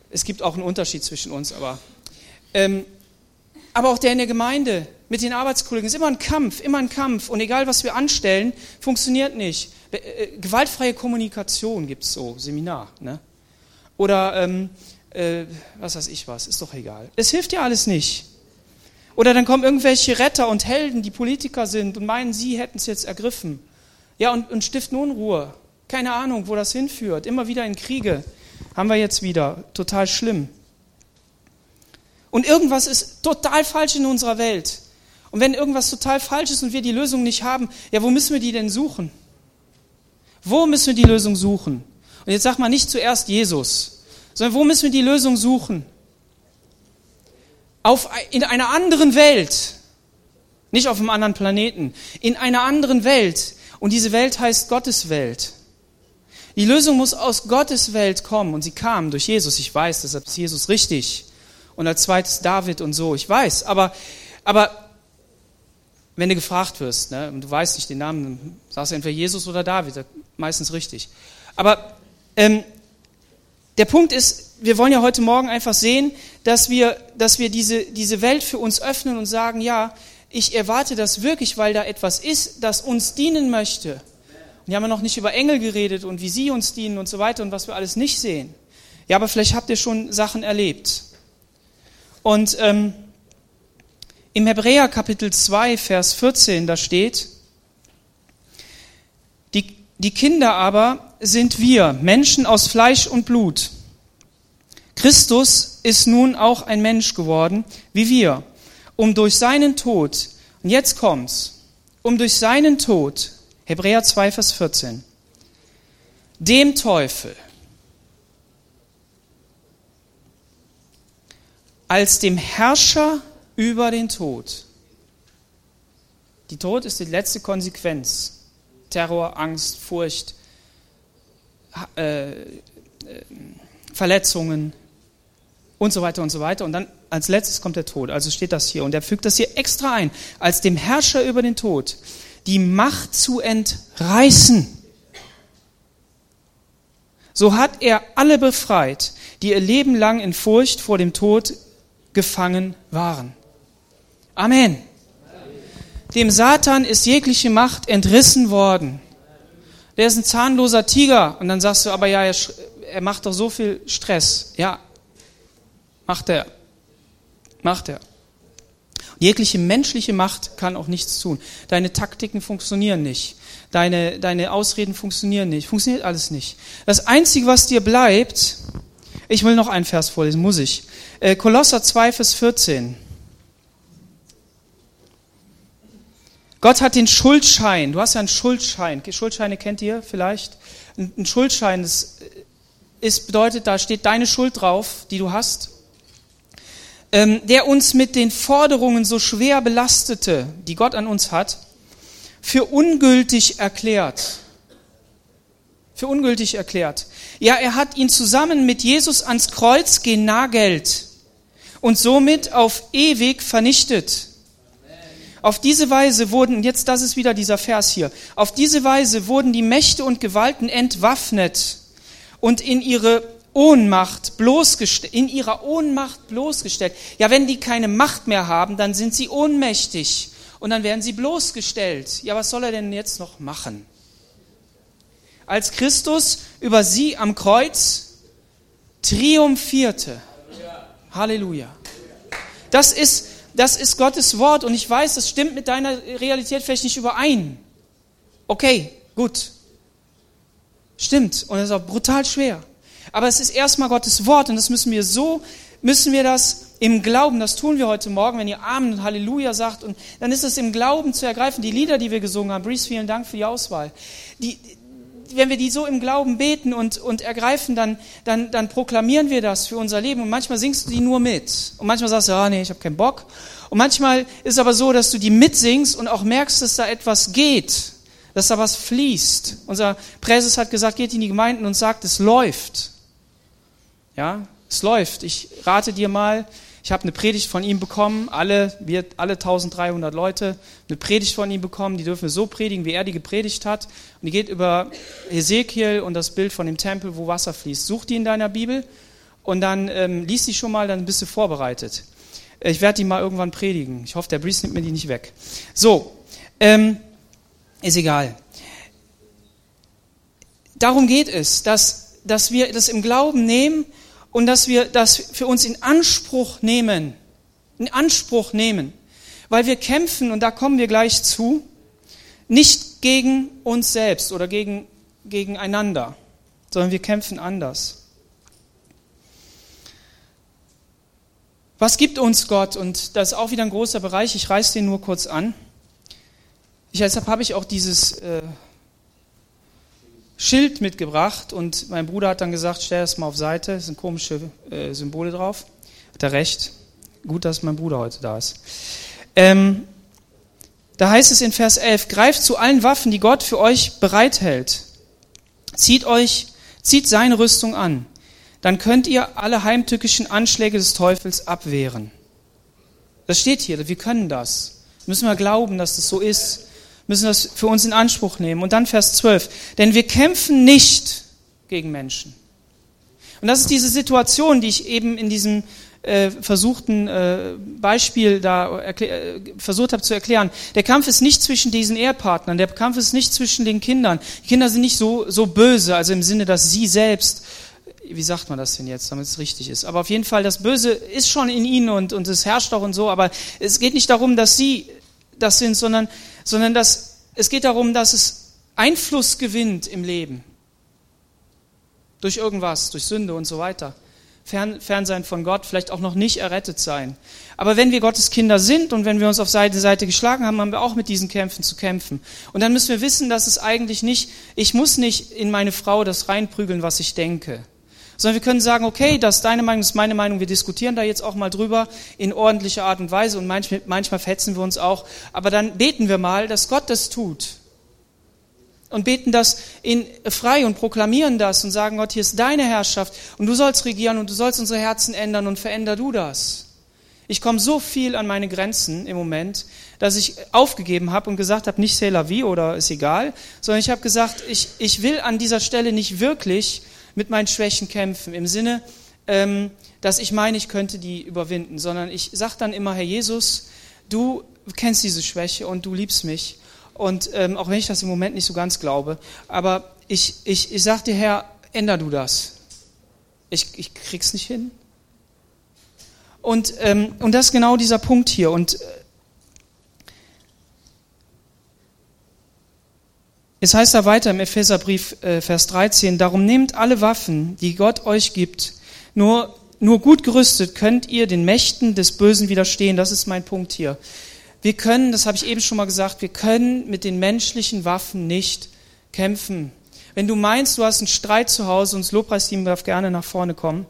es gibt auch einen Unterschied zwischen uns, aber ähm, aber auch der in der Gemeinde mit den Arbeitskollegen ist immer ein Kampf, immer ein Kampf. Und egal, was wir anstellen, funktioniert nicht. Äh, gewaltfreie Kommunikation gibt es so, Seminar. Ne? Oder ähm, äh, was weiß ich was, ist doch egal. Es hilft ja alles nicht. Oder dann kommen irgendwelche Retter und Helden, die Politiker sind und meinen, sie hätten es jetzt ergriffen. Ja, und, und stiften Unruhe. Keine Ahnung, wo das hinführt. Immer wieder in Kriege. Haben wir jetzt wieder. Total schlimm. Und irgendwas ist total falsch in unserer Welt. Und wenn irgendwas total falsch ist und wir die Lösung nicht haben, ja, wo müssen wir die denn suchen? Wo müssen wir die Lösung suchen? Und jetzt sag mal nicht zuerst Jesus, sondern wo müssen wir die Lösung suchen? Auf, in einer anderen Welt, nicht auf einem anderen Planeten, in einer anderen Welt. Und diese Welt heißt Gottes Welt. Die Lösung muss aus Gottes Welt kommen und sie kam durch Jesus. Ich weiß, deshalb ist Jesus richtig und als zweites David und so. Ich weiß, aber, aber wenn du gefragt wirst, ne, und du weißt nicht den Namen, dann sagst du entweder Jesus oder David, meistens richtig. Aber ähm, der Punkt ist, wir wollen ja heute Morgen einfach sehen, dass wir, dass wir diese, diese Welt für uns öffnen und sagen, ja, ich erwarte das wirklich, weil da etwas ist, das uns dienen möchte. Und wir haben ja noch nicht über Engel geredet und wie sie uns dienen und so weiter und was wir alles nicht sehen. Ja, aber vielleicht habt ihr schon Sachen erlebt. Und ähm, im Hebräer Kapitel 2, Vers 14, da steht, die, die Kinder aber sind wir, Menschen aus Fleisch und Blut. Christus ist nun auch ein Mensch geworden, wie wir, um durch seinen Tod, und jetzt kommt's, um durch seinen Tod, Hebräer 2, Vers 14, dem Teufel, als dem Herrscher über den Tod. Die Tod ist die letzte Konsequenz. Terror, Angst, Furcht, äh, äh, Verletzungen und so weiter und so weiter. Und dann als letztes kommt der Tod. Also steht das hier. Und er fügt das hier extra ein. Als dem Herrscher über den Tod die Macht zu entreißen. So hat er alle befreit, die ihr Leben lang in Furcht vor dem Tod gefangen waren. Amen. Dem Satan ist jegliche Macht entrissen worden. Der ist ein zahnloser Tiger. Und dann sagst du, aber ja, er, er macht doch so viel Stress. Ja, macht er. Macht er. Jegliche menschliche Macht kann auch nichts tun. Deine Taktiken funktionieren nicht. Deine, deine Ausreden funktionieren nicht. Funktioniert alles nicht. Das Einzige, was dir bleibt, ich will noch einen Vers vorlesen, muss ich. Äh, Kolosser 2, Vers 14. Gott hat den Schuldschein, du hast ja einen Schuldschein, Schuldscheine kennt ihr vielleicht? Ein Schuldschein das ist, bedeutet, da steht deine Schuld drauf, die du hast, ähm, der uns mit den Forderungen so schwer belastete, die Gott an uns hat, für ungültig erklärt für ungültig erklärt. Ja, er hat ihn zusammen mit Jesus ans Kreuz genagelt und somit auf ewig vernichtet. Auf diese Weise wurden, jetzt das ist wieder dieser Vers hier, auf diese Weise wurden die Mächte und Gewalten entwaffnet und in ihre Ohnmacht bloßgestellt, in ihrer Ohnmacht bloßgestellt. Ja, wenn die keine Macht mehr haben, dann sind sie ohnmächtig und dann werden sie bloßgestellt. Ja, was soll er denn jetzt noch machen? Als Christus über sie am Kreuz triumphierte. Halleluja. Das ist, das ist Gottes Wort und ich weiß, das stimmt mit deiner Realität vielleicht nicht überein. Okay, gut. Stimmt und es ist auch brutal schwer. Aber es ist erstmal Gottes Wort und das müssen wir so, müssen wir das im Glauben, das tun wir heute Morgen, wenn ihr Amen und Halleluja sagt und dann ist es im Glauben zu ergreifen, die Lieder, die wir gesungen haben. Breeze, vielen Dank für die Auswahl. Die, wenn wir die so im Glauben beten und, und ergreifen, dann, dann, dann proklamieren wir das für unser Leben. Und manchmal singst du die nur mit. Und manchmal sagst du, ah, nee, ich habe keinen Bock. Und manchmal ist es aber so, dass du die mitsingst und auch merkst, dass da etwas geht, dass da was fließt. Unser Präses hat gesagt, geht in die Gemeinden und sagt, es läuft. Ja, es läuft. Ich rate dir mal, ich habe eine Predigt von ihm bekommen, alle, wir, alle 1300 Leute, eine Predigt von ihm bekommen, die dürfen wir so predigen, wie er die gepredigt hat. Und die geht über Ezekiel und das Bild von dem Tempel, wo Wasser fließt. Such die in deiner Bibel und dann ähm, lies die schon mal, dann bist du vorbereitet. Ich werde die mal irgendwann predigen. Ich hoffe, der Breeze nimmt mir die nicht weg. So, ähm, ist egal. Darum geht es, dass, dass wir das im Glauben nehmen und dass wir das für uns in Anspruch nehmen. In Anspruch nehmen. Weil wir kämpfen, und da kommen wir gleich zu, nicht gegen uns selbst oder gegen, gegeneinander, sondern wir kämpfen anders. Was gibt uns Gott? Und das ist auch wieder ein großer Bereich. Ich reiße den nur kurz an. Ich, deshalb habe ich auch dieses äh, Schild mitgebracht und mein Bruder hat dann gesagt, stell das mal auf Seite, es sind komische äh, Symbole drauf. Hat er recht. Gut, dass mein Bruder heute da ist. Ähm, da heißt es in Vers 11, greift zu allen Waffen, die Gott für euch bereithält. Zieht euch, zieht seine Rüstung an. Dann könnt ihr alle heimtückischen Anschläge des Teufels abwehren. Das steht hier, wir können das. Müssen wir glauben, dass das so ist müssen das für uns in Anspruch nehmen. Und dann Vers 12. Denn wir kämpfen nicht gegen Menschen. Und das ist diese Situation, die ich eben in diesem äh, versuchten äh, Beispiel da äh, versucht habe zu erklären. Der Kampf ist nicht zwischen diesen Ehepartnern, der Kampf ist nicht zwischen den Kindern. Die Kinder sind nicht so, so böse, also im Sinne, dass sie selbst, wie sagt man das denn jetzt, damit es richtig ist? Aber auf jeden Fall, das Böse ist schon in ihnen und, und es herrscht auch und so, aber es geht nicht darum, dass sie das sind, sondern sondern dass es geht darum, dass es Einfluss gewinnt im Leben. Durch irgendwas, durch Sünde und so weiter. Fern, fern sein von Gott, vielleicht auch noch nicht errettet sein. Aber wenn wir Gottes Kinder sind und wenn wir uns auf Seite Seite geschlagen haben, haben wir auch mit diesen Kämpfen zu kämpfen. Und dann müssen wir wissen, dass es eigentlich nicht, ich muss nicht in meine Frau das reinprügeln, was ich denke sondern wir können sagen, okay, das ist deine Meinung, das ist meine Meinung, wir diskutieren da jetzt auch mal drüber in ordentlicher Art und Weise und manchmal, manchmal fetzen wir uns auch, aber dann beten wir mal, dass Gott das tut und beten das in frei und proklamieren das und sagen, Gott, hier ist deine Herrschaft und du sollst regieren und du sollst unsere Herzen ändern und veränder du das. Ich komme so viel an meine Grenzen im Moment, dass ich aufgegeben habe und gesagt habe, nicht c'est la vie oder ist egal, sondern ich habe gesagt, ich, ich will an dieser Stelle nicht wirklich mit meinen Schwächen kämpfen, im Sinne, ähm, dass ich meine, ich könnte die überwinden, sondern ich sage dann immer, Herr Jesus, du kennst diese Schwäche und du liebst mich. Und ähm, auch wenn ich das im Moment nicht so ganz glaube, aber ich, ich, ich sage dir, Herr, änder du das. Ich, ich krieg's nicht hin. Und, ähm, und das ist genau dieser Punkt hier. Und Es heißt da weiter im Epheserbrief, äh, Vers 13, darum nehmt alle Waffen, die Gott euch gibt. Nur, nur gut gerüstet könnt ihr den Mächten des Bösen widerstehen. Das ist mein Punkt hier. Wir können, das habe ich eben schon mal gesagt, wir können mit den menschlichen Waffen nicht kämpfen. Wenn du meinst, du hast einen Streit zu Hause, und das Lobpreisteam darf gerne nach vorne kommen,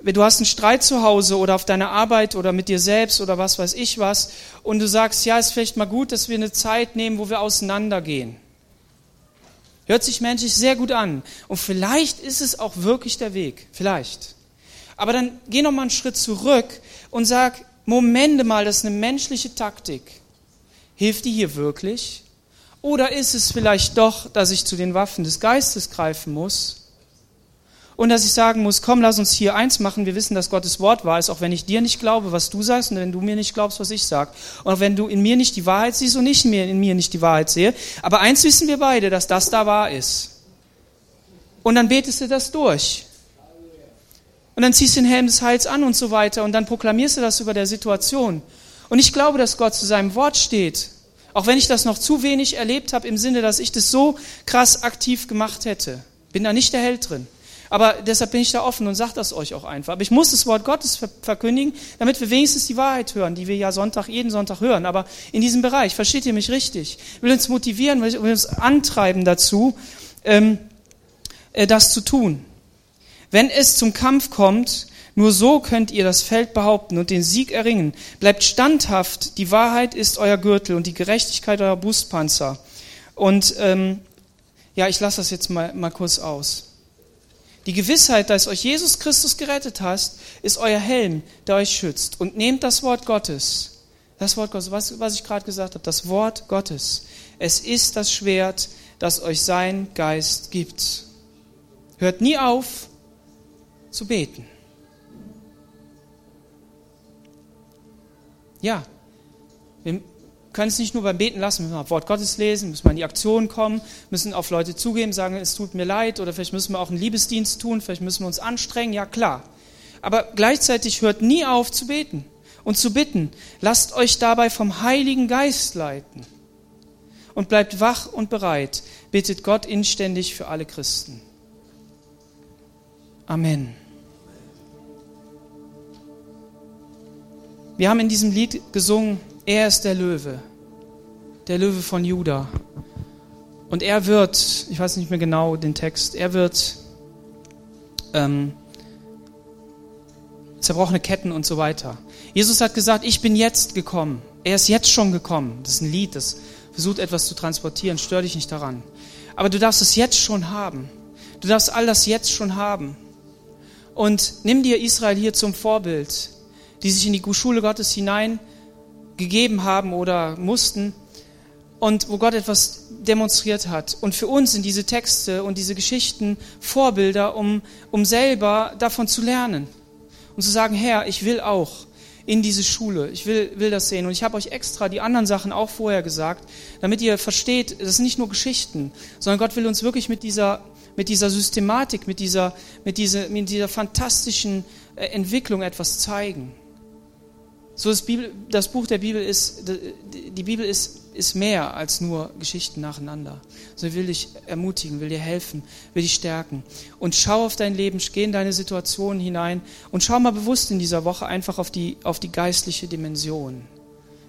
wenn du hast einen Streit zu Hause oder auf deiner Arbeit oder mit dir selbst oder was weiß ich was, und du sagst, ja, ist vielleicht mal gut, dass wir eine Zeit nehmen, wo wir auseinandergehen. Hört sich menschlich sehr gut an. Und vielleicht ist es auch wirklich der Weg. Vielleicht. Aber dann geh noch mal einen Schritt zurück und sag, Momente mal, das ist eine menschliche Taktik. Hilft die hier wirklich? Oder ist es vielleicht doch, dass ich zu den Waffen des Geistes greifen muss und dass ich sagen muss, komm, lass uns hier eins machen. Wir wissen, dass Gottes Wort wahr ist, auch wenn ich dir nicht glaube, was du sagst und wenn du mir nicht glaubst, was ich sage. Und auch wenn du in mir nicht die Wahrheit siehst und ich in mir nicht die Wahrheit sehe. Aber eins wissen wir beide, dass das da wahr ist. Und dann betest du das durch. Und dann ziehst du den Helm des Heils an und so weiter. Und dann proklamierst du das über der Situation. Und ich glaube, dass Gott zu seinem Wort steht. Auch wenn ich das noch zu wenig erlebt habe im Sinne, dass ich das so krass aktiv gemacht hätte. Bin da nicht der Held drin. Aber deshalb bin ich da offen und sage das euch auch einfach. Aber ich muss das Wort Gottes verkündigen, damit wir wenigstens die Wahrheit hören, die wir ja Sonntag, jeden Sonntag hören. Aber in diesem Bereich, versteht ihr mich richtig? Ich will uns motivieren, will uns antreiben dazu, ähm, äh, das zu tun. Wenn es zum Kampf kommt, nur so könnt ihr das Feld behaupten und den Sieg erringen. Bleibt standhaft, die Wahrheit ist euer Gürtel und die Gerechtigkeit euer Brustpanzer. Und ähm, ja, ich lasse das jetzt mal, mal kurz aus. Die Gewissheit, dass euch Jesus Christus gerettet hast, ist euer Helm, der euch schützt. Und nehmt das Wort Gottes. Das Wort Gottes, was, was ich gerade gesagt habe, das Wort Gottes. Es ist das Schwert, das euch sein Geist gibt. Hört nie auf zu beten. Ja, wir können es nicht nur beim Beten lassen, wir müssen das Wort Gottes lesen, müssen mal in die Aktion kommen, müssen auf Leute zugeben, sagen, es tut mir leid, oder vielleicht müssen wir auch einen Liebesdienst tun, vielleicht müssen wir uns anstrengen, ja klar. Aber gleichzeitig hört nie auf zu beten und zu bitten. Lasst euch dabei vom Heiligen Geist leiten und bleibt wach und bereit. Bittet Gott inständig für alle Christen. Amen. Wir haben in diesem Lied gesungen, er ist der Löwe, der Löwe von Juda. Und er wird, ich weiß nicht mehr genau den Text, er wird ähm, zerbrochene Ketten und so weiter. Jesus hat gesagt, ich bin jetzt gekommen. Er ist jetzt schon gekommen. Das ist ein Lied, das versucht etwas zu transportieren. Stör dich nicht daran. Aber du darfst es jetzt schon haben. Du darfst all das jetzt schon haben. Und nimm dir Israel hier zum Vorbild die sich in die Schule Gottes hinein gegeben haben oder mussten und wo Gott etwas demonstriert hat. Und für uns sind diese Texte und diese Geschichten Vorbilder, um, um selber davon zu lernen und zu sagen, Herr, ich will auch in diese Schule. Ich will, will das sehen. Und ich habe euch extra die anderen Sachen auch vorher gesagt, damit ihr versteht, das sind nicht nur Geschichten, sondern Gott will uns wirklich mit dieser, mit dieser Systematik, mit dieser, mit dieser, mit dieser fantastischen äh, Entwicklung etwas zeigen. So das, Bibel, das Buch der Bibel ist, die Bibel ist, ist mehr als nur Geschichten nacheinander. So will dich ermutigen, will dir helfen, will dich stärken. Und schau auf dein Leben, geh in deine Situation hinein und schau mal bewusst in dieser Woche einfach auf die, auf die geistliche Dimension.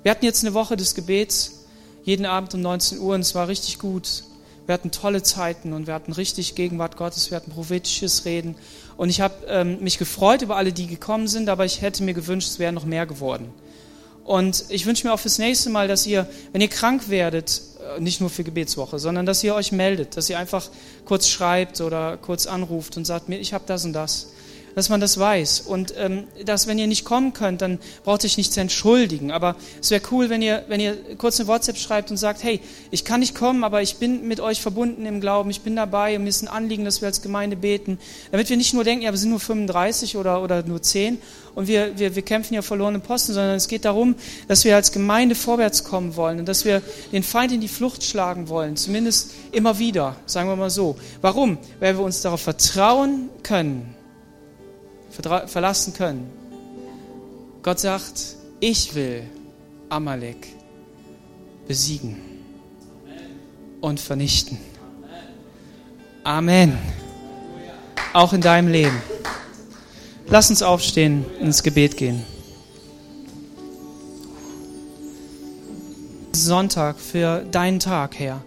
Wir hatten jetzt eine Woche des Gebets, jeden Abend um 19 Uhr und es war richtig gut. Wir hatten tolle Zeiten und wir hatten richtig Gegenwart Gottes, wir hatten prophetisches Reden und ich habe ähm, mich gefreut über alle, die gekommen sind, aber ich hätte mir gewünscht, es wäre noch mehr geworden. Und ich wünsche mir auch fürs nächste Mal, dass ihr, wenn ihr krank werdet, äh, nicht nur für Gebetswoche, sondern dass ihr euch meldet, dass ihr einfach kurz schreibt oder kurz anruft und sagt mir, ich habe das und das dass man das weiß. Und ähm, dass, wenn ihr nicht kommen könnt, dann braucht ihr euch nicht zu entschuldigen. Aber es wäre cool, wenn ihr, wenn ihr kurz eine WhatsApp schreibt und sagt, hey, ich kann nicht kommen, aber ich bin mit euch verbunden im Glauben, ich bin dabei und mir ist ein Anliegen, dass wir als Gemeinde beten. Damit wir nicht nur denken, ja, wir sind nur 35 oder, oder nur 10 und wir, wir, wir kämpfen ja verlorene Posten, sondern es geht darum, dass wir als Gemeinde vorwärts kommen wollen und dass wir den Feind in die Flucht schlagen wollen, zumindest immer wieder, sagen wir mal so. Warum? Weil wir uns darauf vertrauen können, verlassen können. Gott sagt, ich will Amalek besiegen und vernichten. Amen. Auch in deinem Leben. Lass uns aufstehen und ins Gebet gehen. Sonntag für deinen Tag, Herr.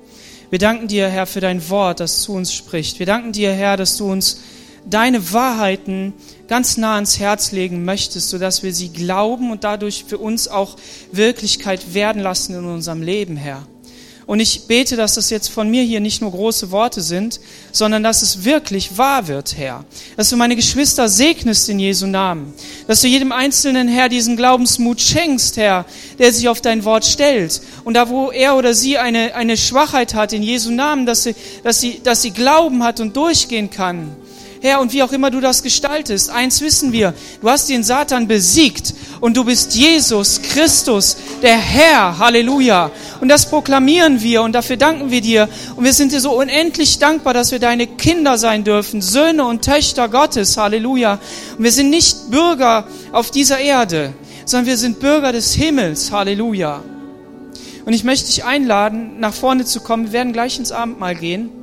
Wir danken dir, Herr, für dein Wort, das zu uns spricht. Wir danken dir, Herr, dass du uns deine Wahrheiten ganz nah ans Herz legen möchtest, sodass wir sie glauben und dadurch für uns auch Wirklichkeit werden lassen in unserem Leben, Herr. Und ich bete, dass das jetzt von mir hier nicht nur große Worte sind, sondern dass es wirklich wahr wird, Herr. Dass du meine Geschwister segnest in Jesu Namen. Dass du jedem Einzelnen, Herr, diesen Glaubensmut schenkst, Herr, der sich auf dein Wort stellt. Und da, wo er oder sie eine, eine Schwachheit hat in Jesu Namen, dass sie, dass, sie, dass sie Glauben hat und durchgehen kann. Herr, und wie auch immer du das gestaltest, eins wissen wir, du hast den Satan besiegt und du bist Jesus Christus, der Herr, Halleluja. Und das proklamieren wir und dafür danken wir dir. Und wir sind dir so unendlich dankbar, dass wir deine Kinder sein dürfen, Söhne und Töchter Gottes, Halleluja. Und wir sind nicht Bürger auf dieser Erde, sondern wir sind Bürger des Himmels, Halleluja. Und ich möchte dich einladen, nach vorne zu kommen. Wir werden gleich ins Abendmahl gehen.